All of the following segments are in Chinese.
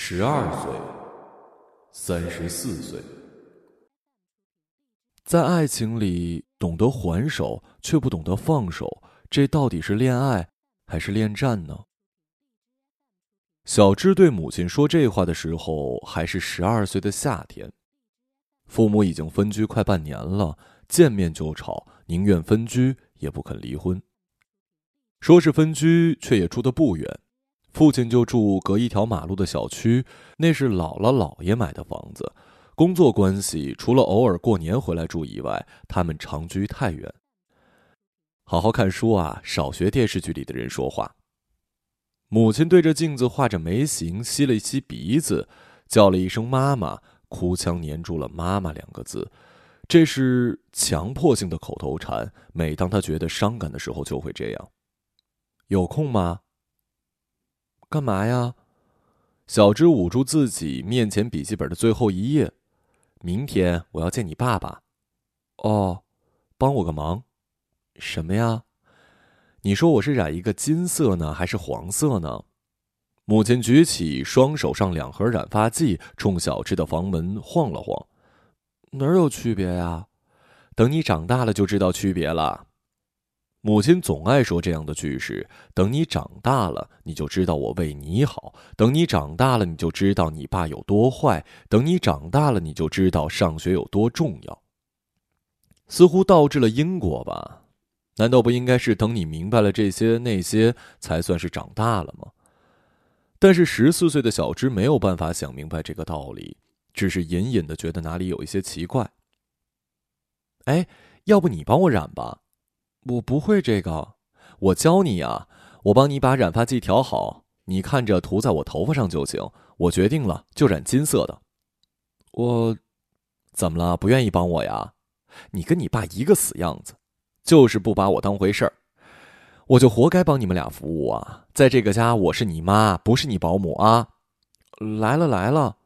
十二岁，三十四岁，在爱情里懂得还手却不懂得放手，这到底是恋爱还是恋战呢？小芝对母亲说这话的时候还是十二岁的夏天，父母已经分居快半年了，见面就吵，宁愿分居也不肯离婚。说是分居，却也住得不远。父亲就住隔一条马路的小区，那是姥姥姥爷买的房子。工作关系，除了偶尔过年回来住以外，他们长居太原。好好看书啊，少学电视剧里的人说话。母亲对着镜子画着眉形，吸了一吸鼻子，叫了一声“妈妈”，哭腔粘住了“妈妈”两个字。这是强迫性的口头禅，每当他觉得伤感的时候就会这样。有空吗？干嘛呀？小芝捂住自己面前笔记本的最后一页。明天我要见你爸爸。哦，帮我个忙。什么呀？你说我是染一个金色呢，还是黄色呢？母亲举起双手上两盒染发剂，冲小芝的房门晃了晃。哪有区别呀？等你长大了就知道区别了。母亲总爱说这样的句式：“等你长大了，你就知道我为你好；等你长大了，你就知道你爸有多坏；等你长大了，你就知道上学有多重要。”似乎倒置了因果吧？难道不应该是等你明白了这些那些，才算是长大了吗？但是十四岁的小芝没有办法想明白这个道理，只是隐隐的觉得哪里有一些奇怪。哎，要不你帮我染吧？我不会这个，我教你呀。我帮你把染发剂调好，你看着涂在我头发上就行。我决定了，就染金色的。我，怎么了？不愿意帮我呀？你跟你爸一个死样子，就是不把我当回事儿。我就活该帮你们俩服务啊！在这个家，我是你妈，不是你保姆啊。来了来了。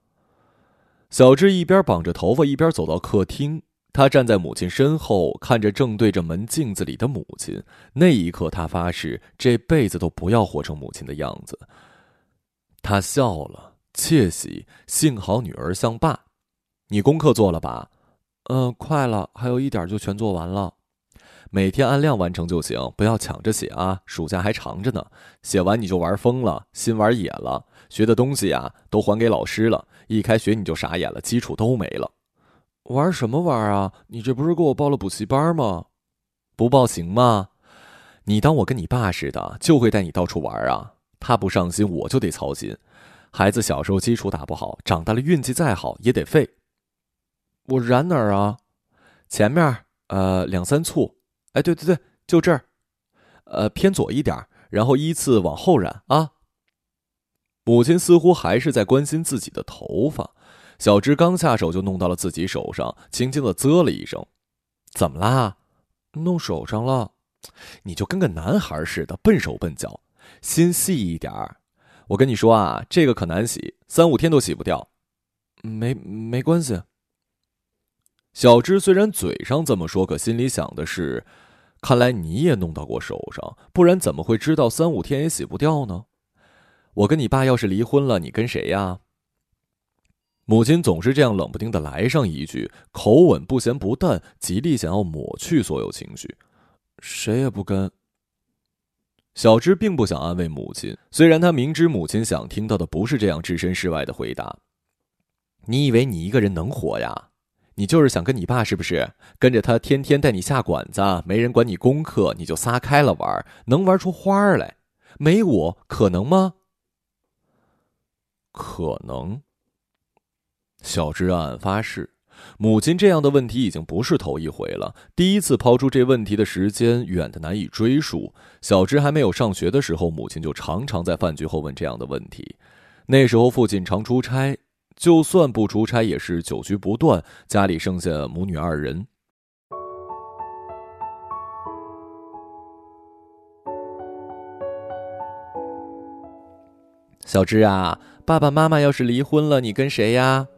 小智一边绑着头发，一边走到客厅。他站在母亲身后，看着正对着门镜子里的母亲。那一刻，他发誓这辈子都不要活成母亲的样子。他笑了，窃喜，幸好女儿像爸。你功课做了吧？嗯，快了，还有一点就全做完了。每天按量完成就行，不要抢着写啊！暑假还长着呢，写完你就玩疯了，心玩野了。学的东西呀，都还给老师了。一开学你就傻眼了，基础都没了。玩什么玩啊？你这不是给我报了补习班吗？不报行吗？你当我跟你爸似的，就会带你到处玩啊？他不上心，我就得操心。孩子小时候基础打不好，长大了运气再好也得废。我染哪儿啊？前面，呃，两三簇。哎，对对对，就这儿。呃，偏左一点，然后依次往后染啊。母亲似乎还是在关心自己的头发。小芝刚下手就弄到了自己手上，轻轻的啧了一声：“怎么啦？弄手上了？你就跟个男孩似的，笨手笨脚，心细一点儿。我跟你说啊，这个可难洗，三五天都洗不掉。没没关系。”小芝虽然嘴上这么说，可心里想的是：看来你也弄到过手上，不然怎么会知道三五天也洗不掉呢？我跟你爸要是离婚了，你跟谁呀？母亲总是这样冷不丁的来上一句，口吻不咸不淡，极力想要抹去所有情绪。谁也不跟。小芝并不想安慰母亲，虽然她明知母亲想听到的不是这样置身事外的回答。你以为你一个人能活呀？你就是想跟你爸是不是？跟着他天天带你下馆子，没人管你功课，你就撒开了玩，能玩出花来？没我可能吗？可能。小芝暗暗发誓，母亲这样的问题已经不是头一回了。第一次抛出这问题的时间远的难以追溯。小芝还没有上学的时候，母亲就常常在饭局后问这样的问题。那时候父亲常出差，就算不出差，也是酒局不断，家里剩下母女二人。小芝啊，爸爸妈妈要是离婚了，你跟谁呀？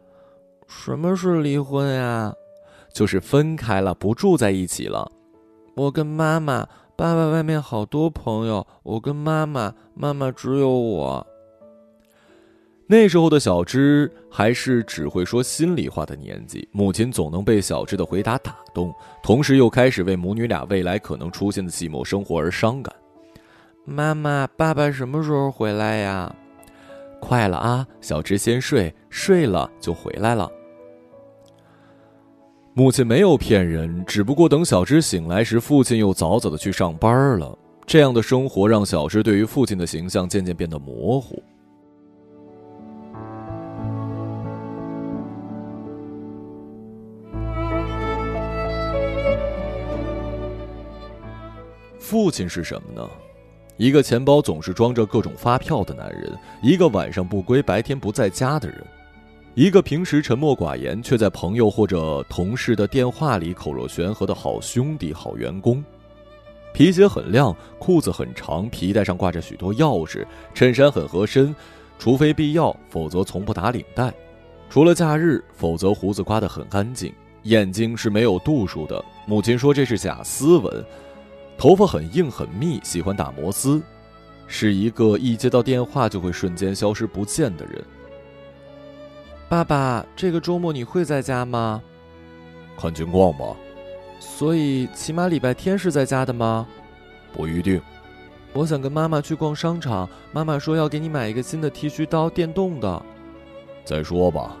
什么是离婚呀？就是分开了，不住在一起了。我跟妈妈，爸爸外面好多朋友，我跟妈妈，妈妈只有我。那时候的小芝还是只会说心里话的年纪，母亲总能被小芝的回答打动，同时又开始为母女俩未来可能出现的寂寞生活而伤感。妈妈，爸爸什么时候回来呀？快了啊，小芝先睡，睡了就回来了。母亲没有骗人，只不过等小芝醒来时，父亲又早早的去上班了。这样的生活让小芝对于父亲的形象渐渐变得模糊。父亲是什么呢？一个钱包总是装着各种发票的男人，一个晚上不归、白天不在家的人，一个平时沉默寡言却在朋友或者同事的电话里口若悬河的好兄弟、好员工。皮鞋很亮，裤子很长，皮带上挂着许多钥匙，衬衫很合身，除非必要，否则从不打领带。除了假日，否则胡子刮得很干净。眼睛是没有度数的，母亲说这是假斯文。头发很硬很密，喜欢打摩斯，是一个一接到电话就会瞬间消失不见的人。爸爸，这个周末你会在家吗？看情况吧。所以起码礼拜天是在家的吗？不一定。我想跟妈妈去逛商场，妈妈说要给你买一个新的剃须刀，电动的。再说吧。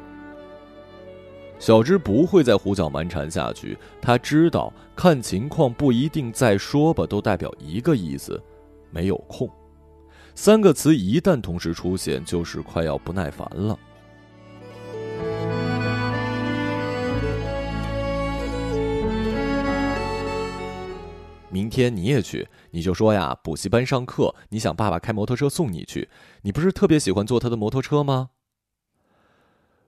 小芝不会再胡搅蛮缠下去。他知道，看情况不一定再说吧，都代表一个意思：没有空。三个词一旦同时出现，就是快要不耐烦了。明天你也去，你就说呀，补习班上课，你想爸爸开摩托车送你去。你不是特别喜欢坐他的摩托车吗？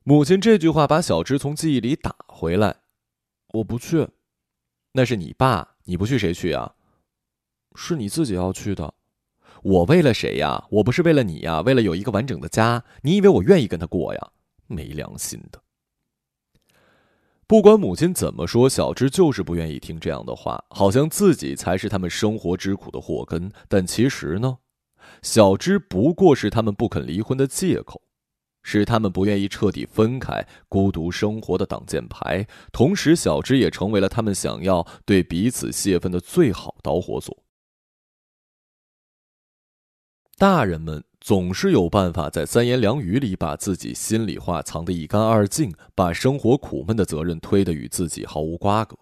母亲这句话把小芝从记忆里打回来。我不去，那是你爸，你不去谁去啊？是你自己要去的。我为了谁呀？我不是为了你呀，为了有一个完整的家。你以为我愿意跟他过呀？没良心的！不管母亲怎么说，小芝就是不愿意听这样的话，好像自己才是他们生活之苦的祸根。但其实呢，小芝不过是他们不肯离婚的借口。是他们不愿意彻底分开、孤独生活的挡箭牌，同时小芝也成为了他们想要对彼此泄愤的最好导火索。大人们总是有办法在三言两语里把自己心里话藏得一干二净，把生活苦闷的责任推得与自己毫无瓜葛。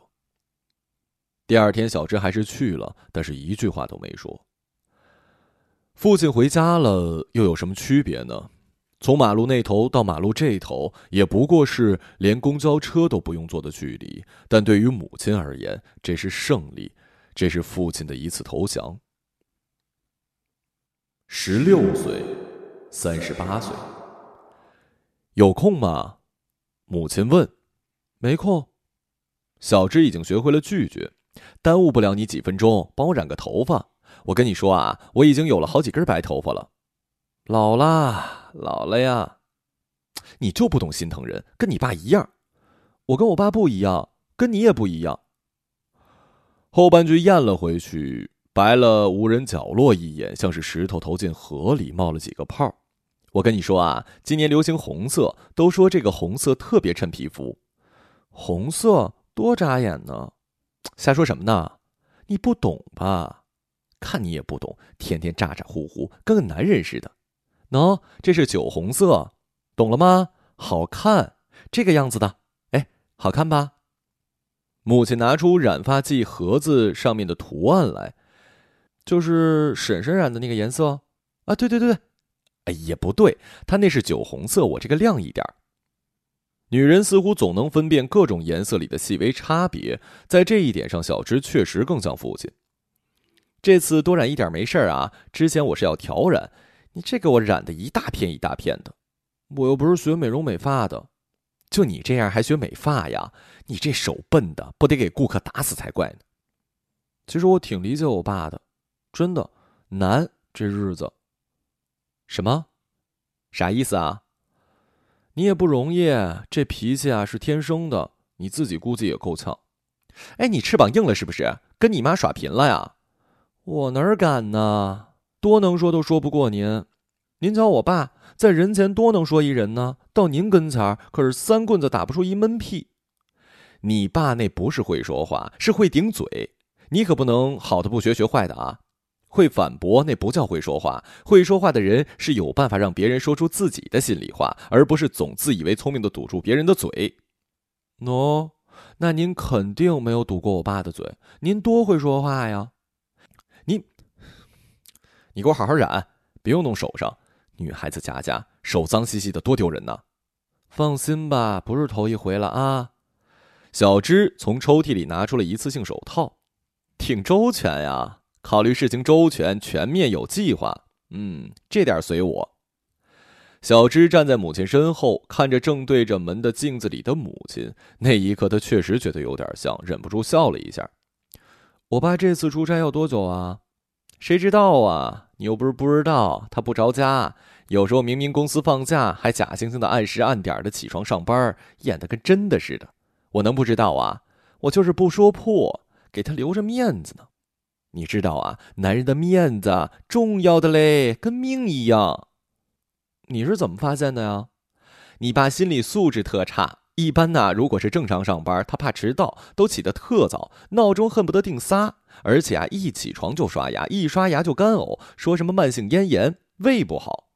第二天，小芝还是去了，但是一句话都没说。父亲回家了，又有什么区别呢？从马路那头到马路这头，也不过是连公交车都不用坐的距离。但对于母亲而言，这是胜利，这是父亲的一次投降。十六岁，三十八岁，有空吗？母亲问。没空。小芝已经学会了拒绝，耽误不了你几分钟，帮我染个头发。我跟你说啊，我已经有了好几根白头发了。老了，老了呀！你就不懂心疼人，跟你爸一样。我跟我爸不一样，跟你也不一样。后半句咽了回去，白了无人角落一眼，像是石头投进河里冒了几个泡。我跟你说啊，今年流行红色，都说这个红色特别衬皮肤。红色多扎眼呢，瞎说什么呢？你不懂吧？看你也不懂，天天咋咋呼呼，跟个男人似的。喏，这是酒红色，懂了吗？好看，这个样子的，哎，好看吧？母亲拿出染发剂盒子上面的图案来，就是婶婶染的那个颜色啊！对对对对，哎，也不对，她那是酒红色，我这个亮一点女人似乎总能分辨各种颜色里的细微差别，在这一点上，小芝确实更像父亲。这次多染一点没事儿啊，之前我是要调染。你这给我染的一大片一大片的，我又不是学美容美发的，就你这样还学美发呀？你这手笨的，不得给顾客打死才怪呢。其实我挺理解我爸的，真的难这日子。什么？啥意思啊？你也不容易，这脾气啊是天生的，你自己估计也够呛。哎，你翅膀硬了是不是？跟你妈耍贫了呀？我哪敢呢？多能说都说不过您，您瞧我爸，在人前多能说一人呢，到您跟前儿可是三棍子打不出一闷屁。你爸那不是会说话，是会顶嘴。你可不能好的不学，学坏的啊！会反驳那不叫会说话，会说话的人是有办法让别人说出自己的心里话，而不是总自以为聪明的堵住别人的嘴。喏，那您肯定没有堵过我爸的嘴，您多会说话呀！您，你给我好好染，别又弄手上。女孩子家家手脏兮兮的，多丢人呐！放心吧，不是头一回了啊。小芝从抽屉里拿出了一次性手套，挺周全呀，考虑事情周全、全面、有计划。嗯，这点随我。小芝站在母亲身后，看着正对着门的镜子里的母亲，那一刻她确实觉得有点像，忍不住笑了一下。我爸这次出差要多久啊？谁知道啊？你又不是不知道，他不着家，有时候明明公司放假，还假惺惺的按时按点的起床上班，演的跟真的似的。我能不知道啊？我就是不说破，给他留着面子呢。你知道啊，男人的面子重要的嘞，跟命一样。你是怎么发现的呀？你爸心理素质特差，一般呐，如果是正常上班，他怕迟到，都起得特早，闹钟恨不得定仨。而且啊，一起床就刷牙，一刷牙就干呕，说什么慢性咽炎、胃不好，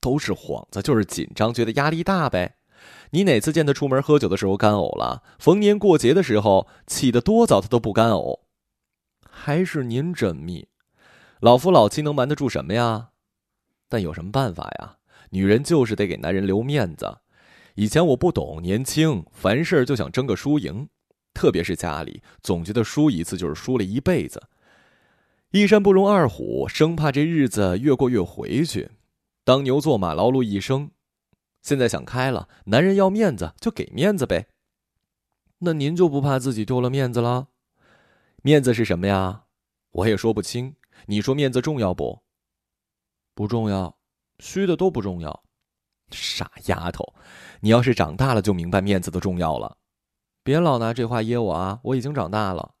都是幌子，就是紧张，觉得压力大呗。你哪次见他出门喝酒的时候干呕了？逢年过节的时候起得多早，他都不干呕。还是您缜密，老夫老妻能瞒得住什么呀？但有什么办法呀？女人就是得给男人留面子。以前我不懂，年轻，凡事就想争个输赢。特别是家里，总觉得输一次就是输了一辈子，一山不容二虎，生怕这日子越过越回去，当牛做马劳碌一生。现在想开了，男人要面子就给面子呗。那您就不怕自己丢了面子了？面子是什么呀？我也说不清。你说面子重要不？不重要，虚的都不重要。傻丫头，你要是长大了就明白面子的重要了。别老拿这话噎我啊！我已经长大了。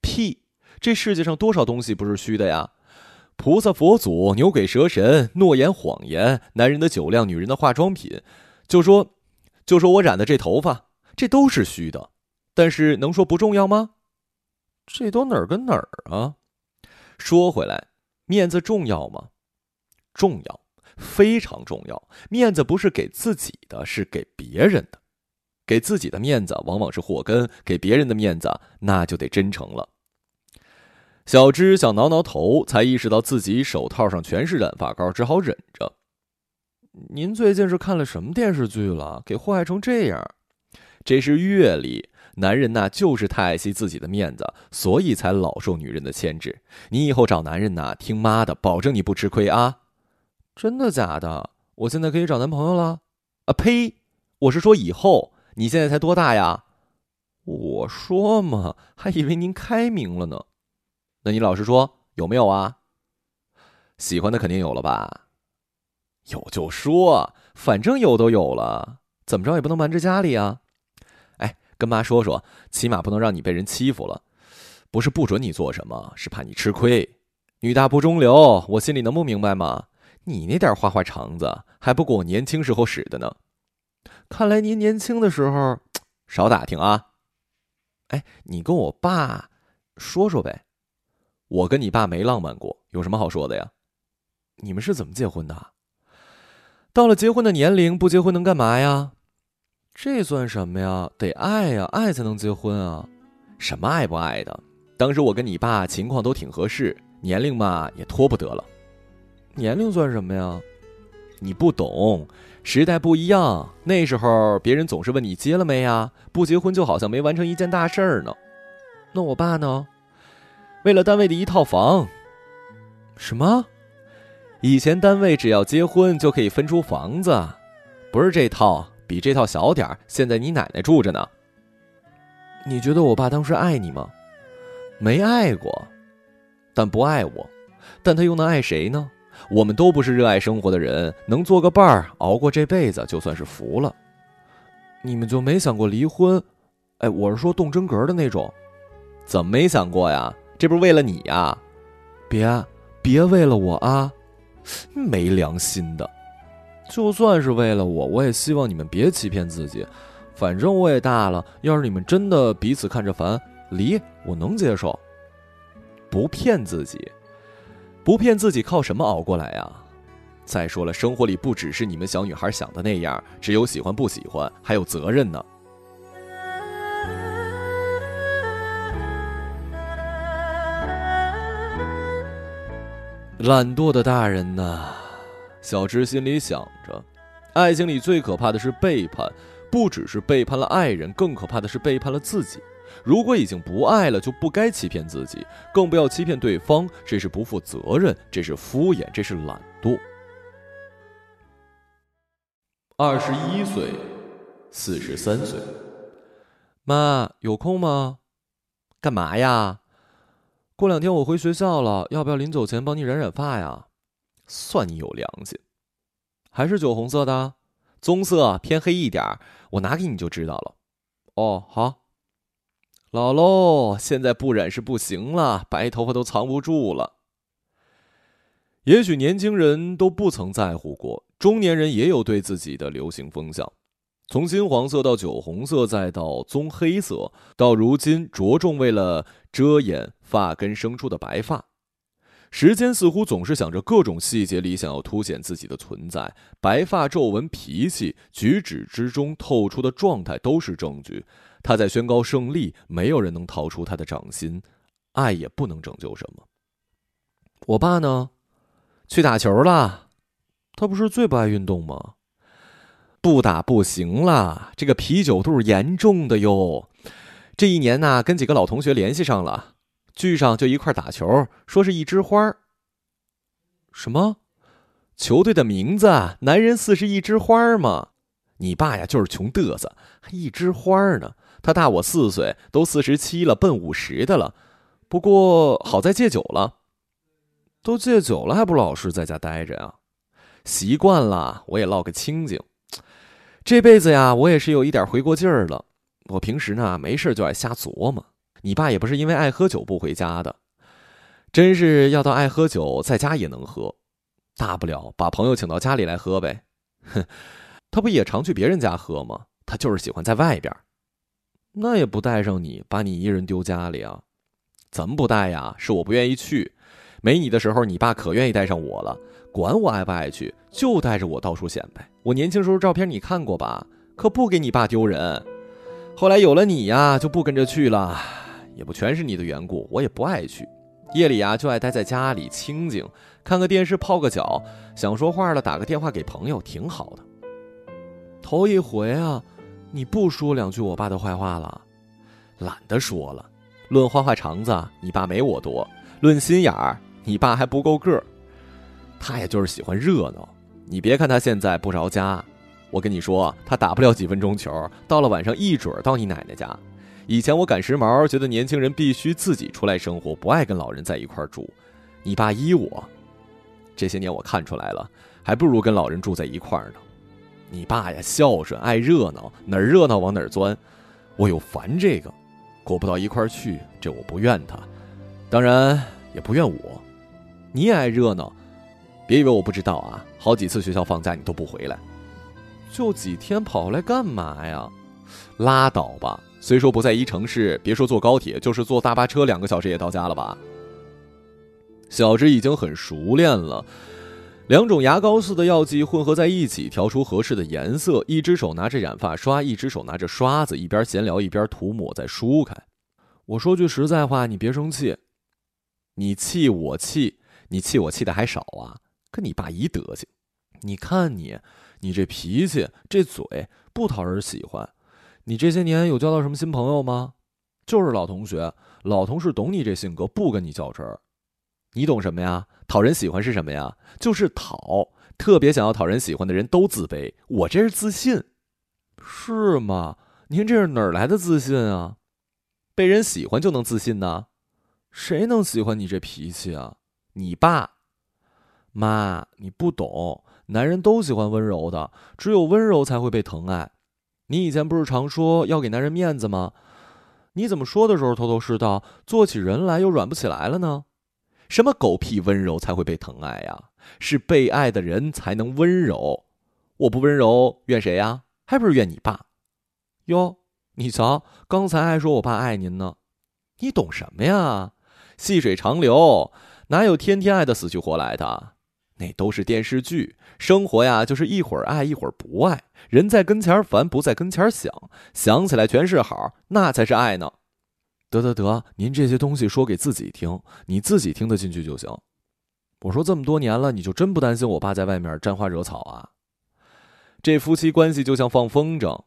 屁！这世界上多少东西不是虚的呀？菩萨、佛祖、牛鬼蛇神、诺言、谎言、男人的酒量、女人的化妆品，就说，就说我染的这头发，这都是虚的。但是能说不重要吗？这都哪儿跟哪儿啊？说回来，面子重要吗？重要，非常重要。面子不是给自己的，是给别人的。给自己的面子往往是祸根，给别人的面子那就得真诚了。小芝想挠挠头，才意识到自己手套上全是染发膏，只好忍着。您最近是看了什么电视剧了？给祸害成这样？这是阅历。男人呐，就是太爱惜自己的面子，所以才老受女人的牵制。你以后找男人呐，听妈的，保证你不吃亏啊！真的假的？我现在可以找男朋友了？啊呸！我是说以后。你现在才多大呀？我说嘛，还以为您开明了呢。那你老实说，有没有啊？喜欢的肯定有了吧？有就说，反正有都有了，怎么着也不能瞒着家里啊。哎，跟妈说说，起码不能让你被人欺负了。不是不准你做什么，是怕你吃亏。女大不中留，我心里能不明白吗？你那点花花肠子，还不够我年轻时候使的呢。看来您年轻的时候 少打听啊。哎，你跟我爸说说呗。我跟你爸没浪漫过，有什么好说的呀？你们是怎么结婚的？到了结婚的年龄，不结婚能干嘛呀？这算什么呀？得爱呀，爱才能结婚啊。什么爱不爱的？当时我跟你爸情况都挺合适，年龄嘛也拖不得了。年龄算什么呀？你不懂。时代不一样，那时候别人总是问你结了没呀？不结婚就好像没完成一件大事儿呢。那我爸呢？为了单位的一套房。什么？以前单位只要结婚就可以分出房子，不是这套，比这套小点儿。现在你奶奶住着呢。你觉得我爸当时爱你吗？没爱过，但不爱我，但他又能爱谁呢？我们都不是热爱生活的人，能做个伴儿熬过这辈子就算是福了。你们就没想过离婚？哎，我是说动真格的那种。怎么没想过呀？这不是为了你呀？别，别为了我啊！没良心的。就算是为了我，我也希望你们别欺骗自己。反正我也大了，要是你们真的彼此看着烦，离我能接受。不骗自己，不骗自己，靠什么熬过来呀？再说了，生活里不只是你们小女孩想的那样，只有喜欢不喜欢，还有责任呢。懒惰的大人呐，小芝心里想着，爱情里最可怕的是背叛，不只是背叛了爱人，更可怕的是背叛了自己。如果已经不爱了，就不该欺骗自己，更不要欺骗对方，这是不负责任，这是敷衍，这是懒惰。二十一岁，四十三岁，妈有空吗？干嘛呀？过两天我回学校了，要不要临走前帮你染染发呀？算你有良心。还是酒红色的，棕色偏黑一点，我拿给你就知道了。哦，好。老喽，现在不染是不行了，白头发都藏不住了。也许年轻人都不曾在乎过，中年人也有对自己的流行风向，从金黄色到酒红色，再到棕黑色，到如今着重为了遮掩发根生出的白发。时间似乎总是想着各种细节里想要凸显自己的存在，白发、皱纹、脾气、举止之中透出的状态都是证据。他在宣告胜利，没有人能逃出他的掌心，爱也不能拯救什么。我爸呢？去打球了，他不是最不爱运动吗？不打不行了，这个啤酒肚严重的哟。这一年呢，跟几个老同学联系上了，聚上就一块打球，说是一枝花什么？球队的名字？男人四十一枝花吗？你爸呀，就是穷嘚瑟，还一枝花呢。他大我四岁，都四十七了，奔五十的了。不过好在戒酒了。都戒酒了，还不老实在家待着呀？习惯了，我也落个清静。这辈子呀，我也是有一点回过劲儿了。我平时呢，没事就爱瞎琢磨。你爸也不是因为爱喝酒不回家的，真是要到爱喝酒，在家也能喝。大不了把朋友请到家里来喝呗。哼，他不也常去别人家喝吗？他就是喜欢在外边。那也不带上你，把你一人丢家里啊？怎么不带呀？是我不愿意去。没你的时候，你爸可愿意带上我了，管我爱不爱去，就带着我到处显摆。我年轻时候照片你看过吧？可不给你爸丢人。后来有了你呀，就不跟着去了。也不全是你的缘故，我也不爱去。夜里啊，就爱待在家里清静，看个电视，泡个脚，想说话了打个电话给朋友，挺好的。头一回啊，你不说两句我爸的坏话了？懒得说了。论花花肠子，你爸没我多；论心眼儿。你爸还不够个儿，他也就是喜欢热闹。你别看他现在不着家，我跟你说，他打不了几分钟球，到了晚上一准到你奶奶家。以前我赶时髦，觉得年轻人必须自己出来生活，不爱跟老人在一块住。你爸依我，这些年我看出来了，还不如跟老人住在一块儿呢。你爸呀，孝顺，爱热闹，哪儿热闹往哪儿钻。我又烦这个，过不到一块儿去，这我不怨他，当然也不怨我。你也爱热闹，别以为我不知道啊！好几次学校放假你都不回来，就几天跑来干嘛呀？拉倒吧！虽说不在一城市，别说坐高铁，就是坐大巴车，两个小时也到家了吧？小芝已经很熟练了，两种牙膏似的药剂混合在一起，调出合适的颜色。一只手拿着染发刷，一只手拿着刷子，一边闲聊一边涂抹在梳开。我说句实在话，你别生气，你气我气。你气我气的还少啊？跟你爸一德行，你看你，你这脾气，这嘴不讨人喜欢。你这些年有交到什么新朋友吗？就是老同学，老同事懂你这性格，不跟你较真儿。你懂什么呀？讨人喜欢是什么呀？就是讨。特别想要讨人喜欢的人都自卑，我这是自信，是吗？您这是哪儿来的自信啊？被人喜欢就能自信呢？谁能喜欢你这脾气啊？你爸，妈，你不懂，男人都喜欢温柔的，只有温柔才会被疼爱。你以前不是常说要给男人面子吗？你怎么说的时候头头是道，做起人来又软不起来了呢？什么狗屁温柔才会被疼爱呀？是被爱的人才能温柔。我不温柔，怨谁呀？还不是怨你爸。哟，你瞧，刚才还说我爸爱您呢，你懂什么呀？细水长流，哪有天天爱的死去活来的？那都是电视剧。生活呀，就是一会儿爱，一会儿不爱。人在跟前烦，不在跟前想，想起来全是好，那才是爱呢。得得得，您这些东西说给自己听，你自己听得进去就行。我说这么多年了，你就真不担心我爸在外面沾花惹草啊？这夫妻关系就像放风筝，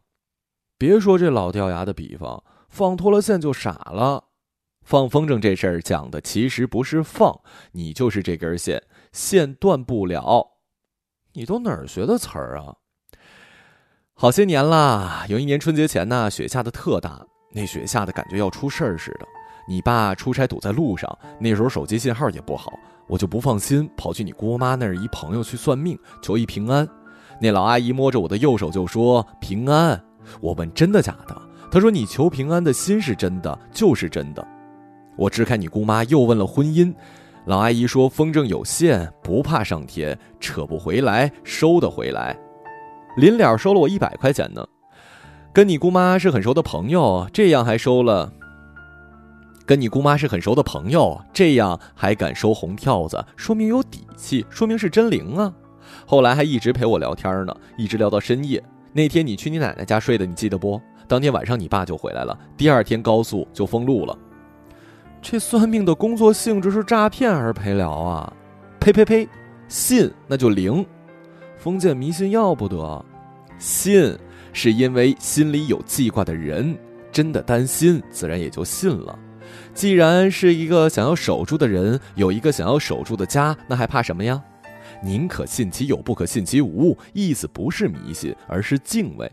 别说这老掉牙的比方，放脱了线就傻了。放风筝这事儿讲的其实不是放，你就是这根线，线断不了。你都哪儿学的词儿啊？好些年了，有一年春节前呢，雪下的特大，那雪下的感觉要出事儿似的。你爸出差堵在路上，那时候手机信号也不好，我就不放心，跑去你姑妈那儿一朋友去算命，求一平安。那老阿姨摸着我的右手就说平安。我问真的假的？她说你求平安的心是真的，就是真的。我支开你姑妈，又问了婚姻，老阿姨说风筝有线，不怕上天，扯不回来，收得回来。临了收了我一百块钱呢，跟你姑妈是很熟的朋友，这样还收了。跟你姑妈是很熟的朋友，这样还敢收红票子，说明有底气，说明是真灵啊。后来还一直陪我聊天呢，一直聊到深夜。那天你去你奶奶家睡的，你记得不？当天晚上你爸就回来了，第二天高速就封路了。这算命的工作性质是诈骗还是陪聊啊？呸呸呸！信那就灵，封建迷信要不得。信是因为心里有记挂的人真的担心，自然也就信了。既然是一个想要守住的人，有一个想要守住的家，那还怕什么呀？宁可信其有，不可信其无。意思不是迷信，而是敬畏。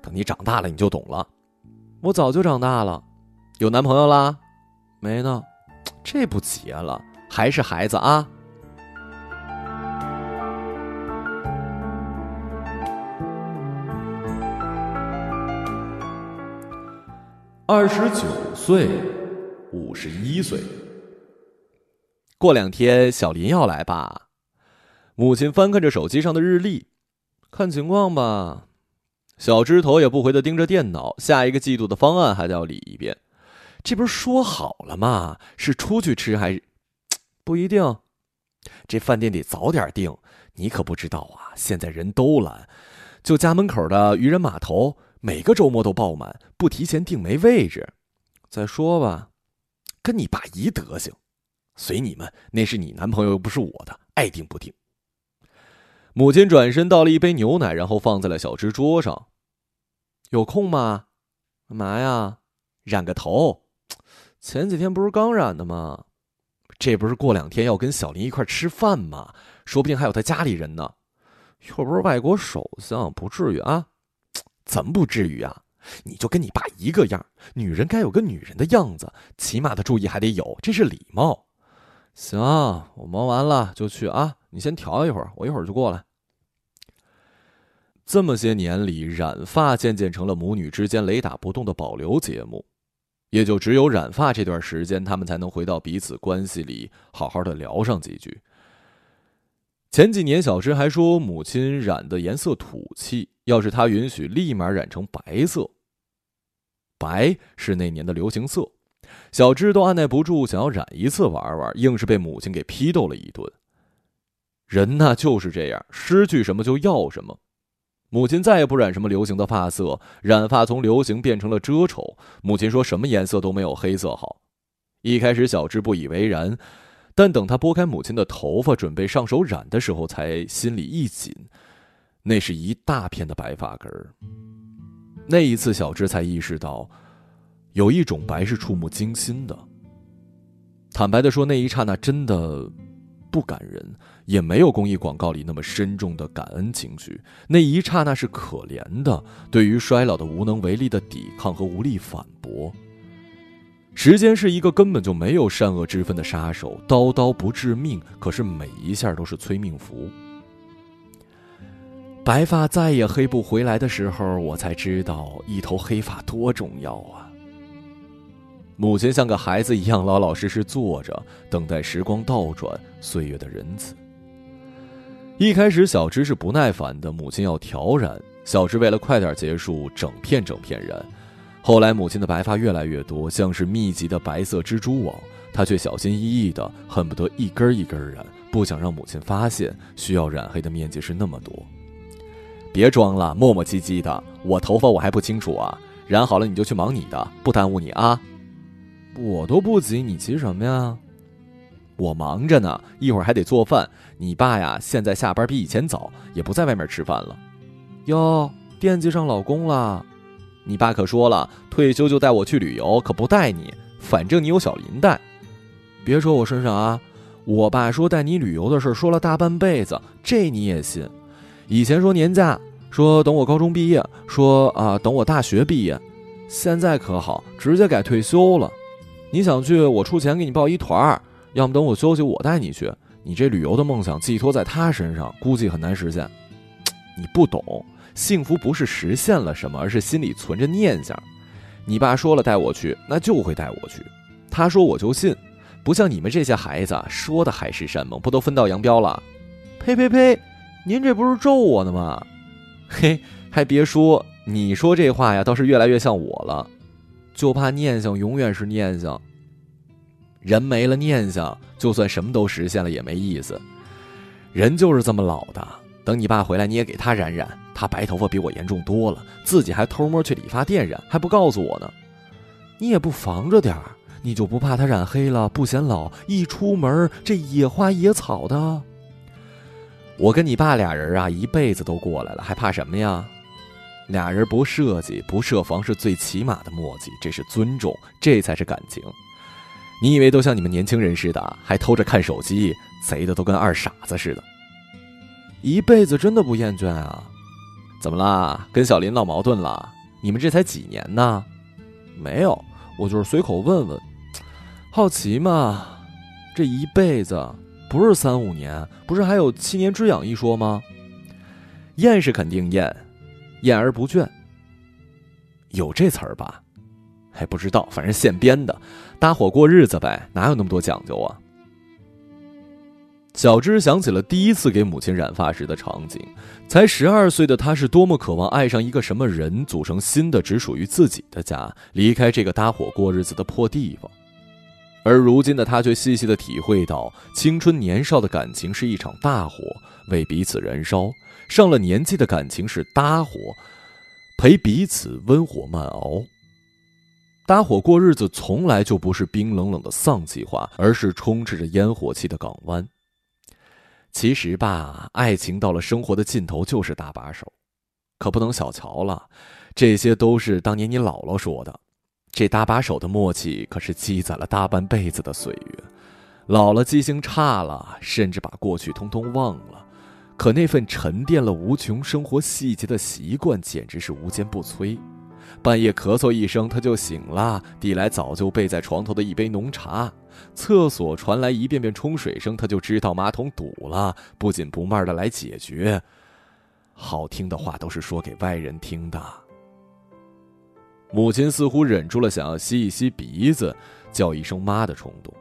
等你长大了，你就懂了。我早就长大了，有男朋友啦。没呢，这不结了，还是孩子啊。二十九岁，五十一岁。过两天小林要来吧？母亲翻看着手机上的日历，看情况吧。小枝头也不回的盯着电脑，下一个季度的方案还得要理一遍。这不是说好了吗？是出去吃还是？不一定。这饭店得早点订。你可不知道啊，现在人都懒。就家门口的渔人码头，每个周末都爆满，不提前订没位置。再说吧，跟你爸一德行，随你们。那是你男朋友，又不是我的，爱订不订。母亲转身倒了一杯牛奶，然后放在了小芝桌上。有空吗？干嘛呀？染个头。前几天不是刚染的吗？这不是过两天要跟小林一块吃饭吗？说不定还有他家里人呢。又不是外国首相，不至于啊？怎么不至于啊？你就跟你爸一个样，女人该有个女人的样子，起码的注意还得有，这是礼貌。行，我忙完了就去啊。你先调一会儿，我一会儿就过来。这么些年里，染发渐渐成了母女之间雷打不动的保留节目。也就只有染发这段时间，他们才能回到彼此关系里，好好的聊上几句。前几年，小芝还说母亲染的颜色土气，要是她允许，立马染成白色。白是那年的流行色，小芝都按耐不住想要染一次玩玩，硬是被母亲给批斗了一顿。人呐就是这样，失去什么就要什么。母亲再也不染什么流行的发色，染发从流行变成了遮丑。母亲说什么颜色都没有黑色好。一开始小智不以为然，但等他拨开母亲的头发，准备上手染的时候，才心里一紧。那是一大片的白发根儿。那一次，小智才意识到，有一种白是触目惊心的。坦白的说，那一刹那真的不感人。也没有公益广告里那么深重的感恩情绪，那一刹那是可怜的，对于衰老的无能为力的抵抗和无力反驳。时间是一个根本就没有善恶之分的杀手，刀刀不致命，可是每一下都是催命符。白发再也黑不回来的时候，我才知道一头黑发多重要啊！母亲像个孩子一样老老实实坐着，等待时光倒转，岁月的仁慈。一开始，小芝是不耐烦的，母亲要调染。小芝为了快点结束，整片整片染。后来，母亲的白发越来越多，像是密集的白色蜘蛛网，她却小心翼翼的，恨不得一根一根染，不想让母亲发现需要染黑的面积是那么多。别装了，磨磨唧唧的，我头发我还不清楚啊！染好了你就去忙你的，不耽误你啊。我都不急，你急什么呀？我忙着呢，一会儿还得做饭。你爸呀，现在下班比以前早，也不在外面吃饭了。哟，惦记上老公了。你爸可说了，退休就带我去旅游，可不带你。反正你有小林带。别说我身上啊，我爸说带你旅游的事说了大半辈子，这你也信？以前说年假，说等我高中毕业，说啊等我大学毕业，现在可好，直接改退休了。你想去，我出钱给你报一团儿。要么等我休息，我带你去。你这旅游的梦想寄托在他身上，估计很难实现。你不懂，幸福不是实现了什么，而是心里存着念想。你爸说了带我去，那就会带我去。他说我就信，不像你们这些孩子说的海誓山盟，不都分道扬镳了？呸呸呸！您这不是咒我呢吗？嘿，还别说，你说这话呀，倒是越来越像我了。就怕念想永远是念想。人没了念想，就算什么都实现了也没意思。人就是这么老的。等你爸回来，你也给他染染。他白头发比我严重多了，自己还偷摸去理发店染，还不告诉我呢。你也不防着点儿，你就不怕他染黑了不显老？一出门这野花野草的。我跟你爸俩人啊，一辈子都过来了，还怕什么呀？俩人不设计不设防是最起码的默契，这是尊重，这才是感情。你以为都像你们年轻人似的，还偷着看手机，贼的都跟二傻子似的。一辈子真的不厌倦啊？怎么啦？跟小林闹矛盾了？你们这才几年呢？没有，我就是随口问问，好奇嘛。这一辈子不是三五年，不是还有七年之痒一说吗？厌是肯定厌，厌而不倦，有这词儿吧？还不知道，反正现编的，搭伙过日子呗，哪有那么多讲究啊？小芝想起了第一次给母亲染发时的场景，才十二岁的她是多么渴望爱上一个什么人，组成新的只属于自己的家，离开这个搭伙过日子的破地方。而如今的她却细细的体会到，青春年少的感情是一场大火，为彼此燃烧；上了年纪的感情是搭伙，陪彼此温火慢熬。搭伙过日子从来就不是冰冷冷的丧气话，而是充斥着烟火气的港湾。其实吧，爱情到了生活的尽头就是搭把手，可不能小瞧了。这些都是当年你姥姥说的。这搭把手的默契可是积攒了大半辈子的岁月。姥姥记性差了，甚至把过去通通忘了，可那份沉淀了无穷生活细节的习惯，简直是无坚不摧。半夜咳嗽一声，他就醒了，递来早就备在床头的一杯浓茶。厕所传来一遍遍冲水声，他就知道马桶堵了，不紧不慢的来解决。好听的话都是说给外人听的。母亲似乎忍住了想要吸一吸鼻子，叫一声妈的冲动。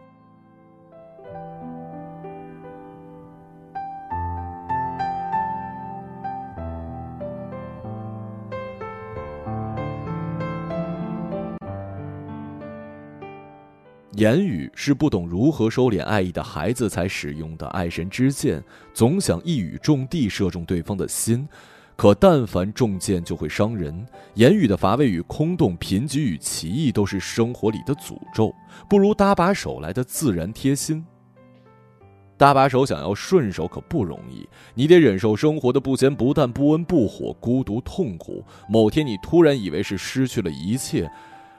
言语是不懂如何收敛爱意的孩子才使用的爱神之箭，总想一语中的射中对方的心，可但凡中箭就会伤人。言语的乏味与空洞，贫瘠与奇异，都是生活里的诅咒，不如搭把手来的自然贴心。搭把手想要顺手可不容易，你得忍受生活的不咸不淡、不温不火、孤独痛苦。某天你突然以为是失去了一切。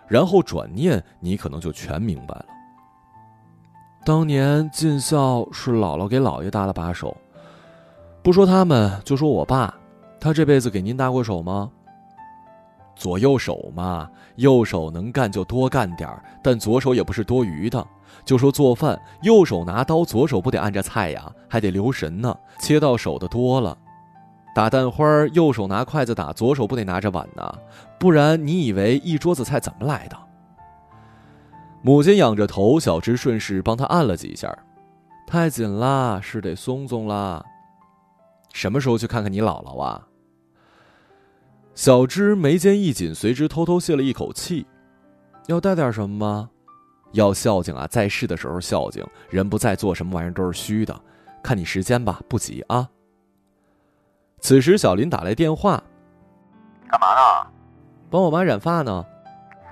然后转念，你可能就全明白了。当年尽孝是姥姥给姥爷搭了把手，不说他们，就说我爸，他这辈子给您搭过手吗？左右手嘛，右手能干就多干点儿，但左手也不是多余的。就说做饭，右手拿刀，左手不得按着菜呀，还得留神呢，切到手的多了。打蛋花，右手拿筷子打，左手不得拿着碗呢？不然你以为一桌子菜怎么来的？母亲仰着头，小芝顺势帮她按了几下，太紧了，是得松松了。什么时候去看看你姥姥啊？小芝眉间一紧，随之偷偷泄了一口气。要带点什么吗？要孝敬啊，在世的时候孝敬，人不在，做什么玩意儿都是虚的。看你时间吧，不急啊。此时，小林打来电话，干嘛呢？帮我妈染发呢。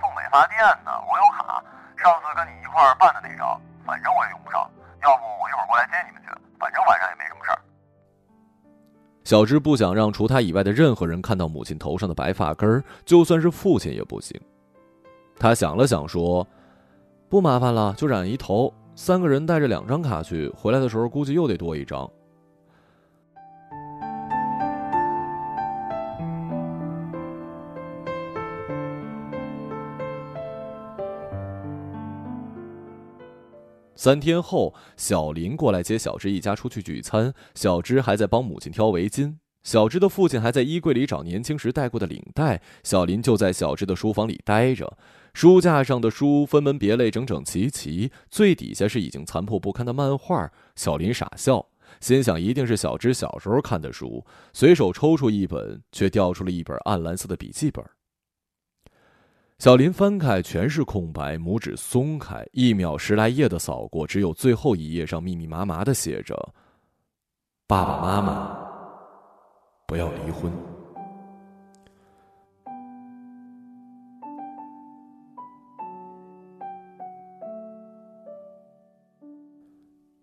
送美发店呢，我有卡，上次跟你一块儿办的那张，反正我也用不上。要不我一会儿过来接你们去，反正晚上也没什么事儿。小芝不想让除他以外的任何人看到母亲头上的白发根儿，就算是父亲也不行。他想了想说：“不麻烦了，就染一头。三个人带着两张卡去，回来的时候估计又得多一张。”三天后，小林过来接小芝一家出去聚餐。小芝还在帮母亲挑围巾，小芝的父亲还在衣柜里找年轻时戴过的领带。小林就在小芝的书房里待着，书架上的书分门别类，整整齐齐。最底下是已经残破不堪的漫画。小林傻笑，心想一定是小芝小时候看的书，随手抽出一本，却掉出了一本暗蓝色的笔记本。小林翻开，全是空白，拇指松开，一秒十来页的扫过，只有最后一页上密密麻麻的写着：“爸爸妈妈，不要离婚。”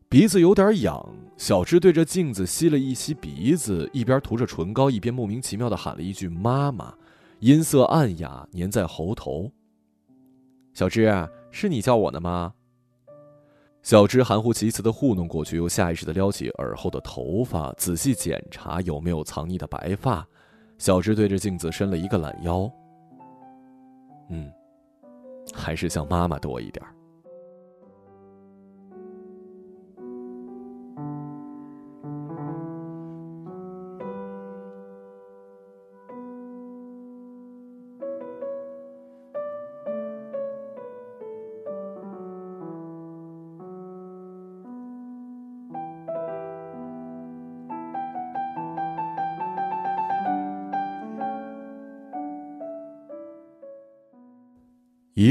鼻子有点痒，小芝对着镜子吸了一吸鼻子，一边涂着唇膏，一边莫名其妙的喊了一句：“妈妈。”音色暗哑，粘在喉头。小芝，是你叫我的吗？小芝含糊其辞的糊弄过去，又下意识的撩起耳后的头发，仔细检查有没有藏匿的白发。小芝对着镜子伸了一个懒腰。嗯，还是像妈妈多一点儿。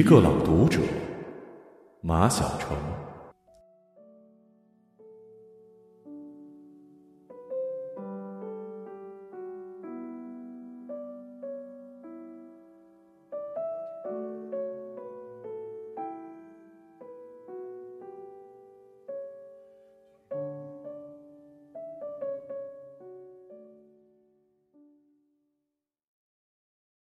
一个朗读者，马晓成。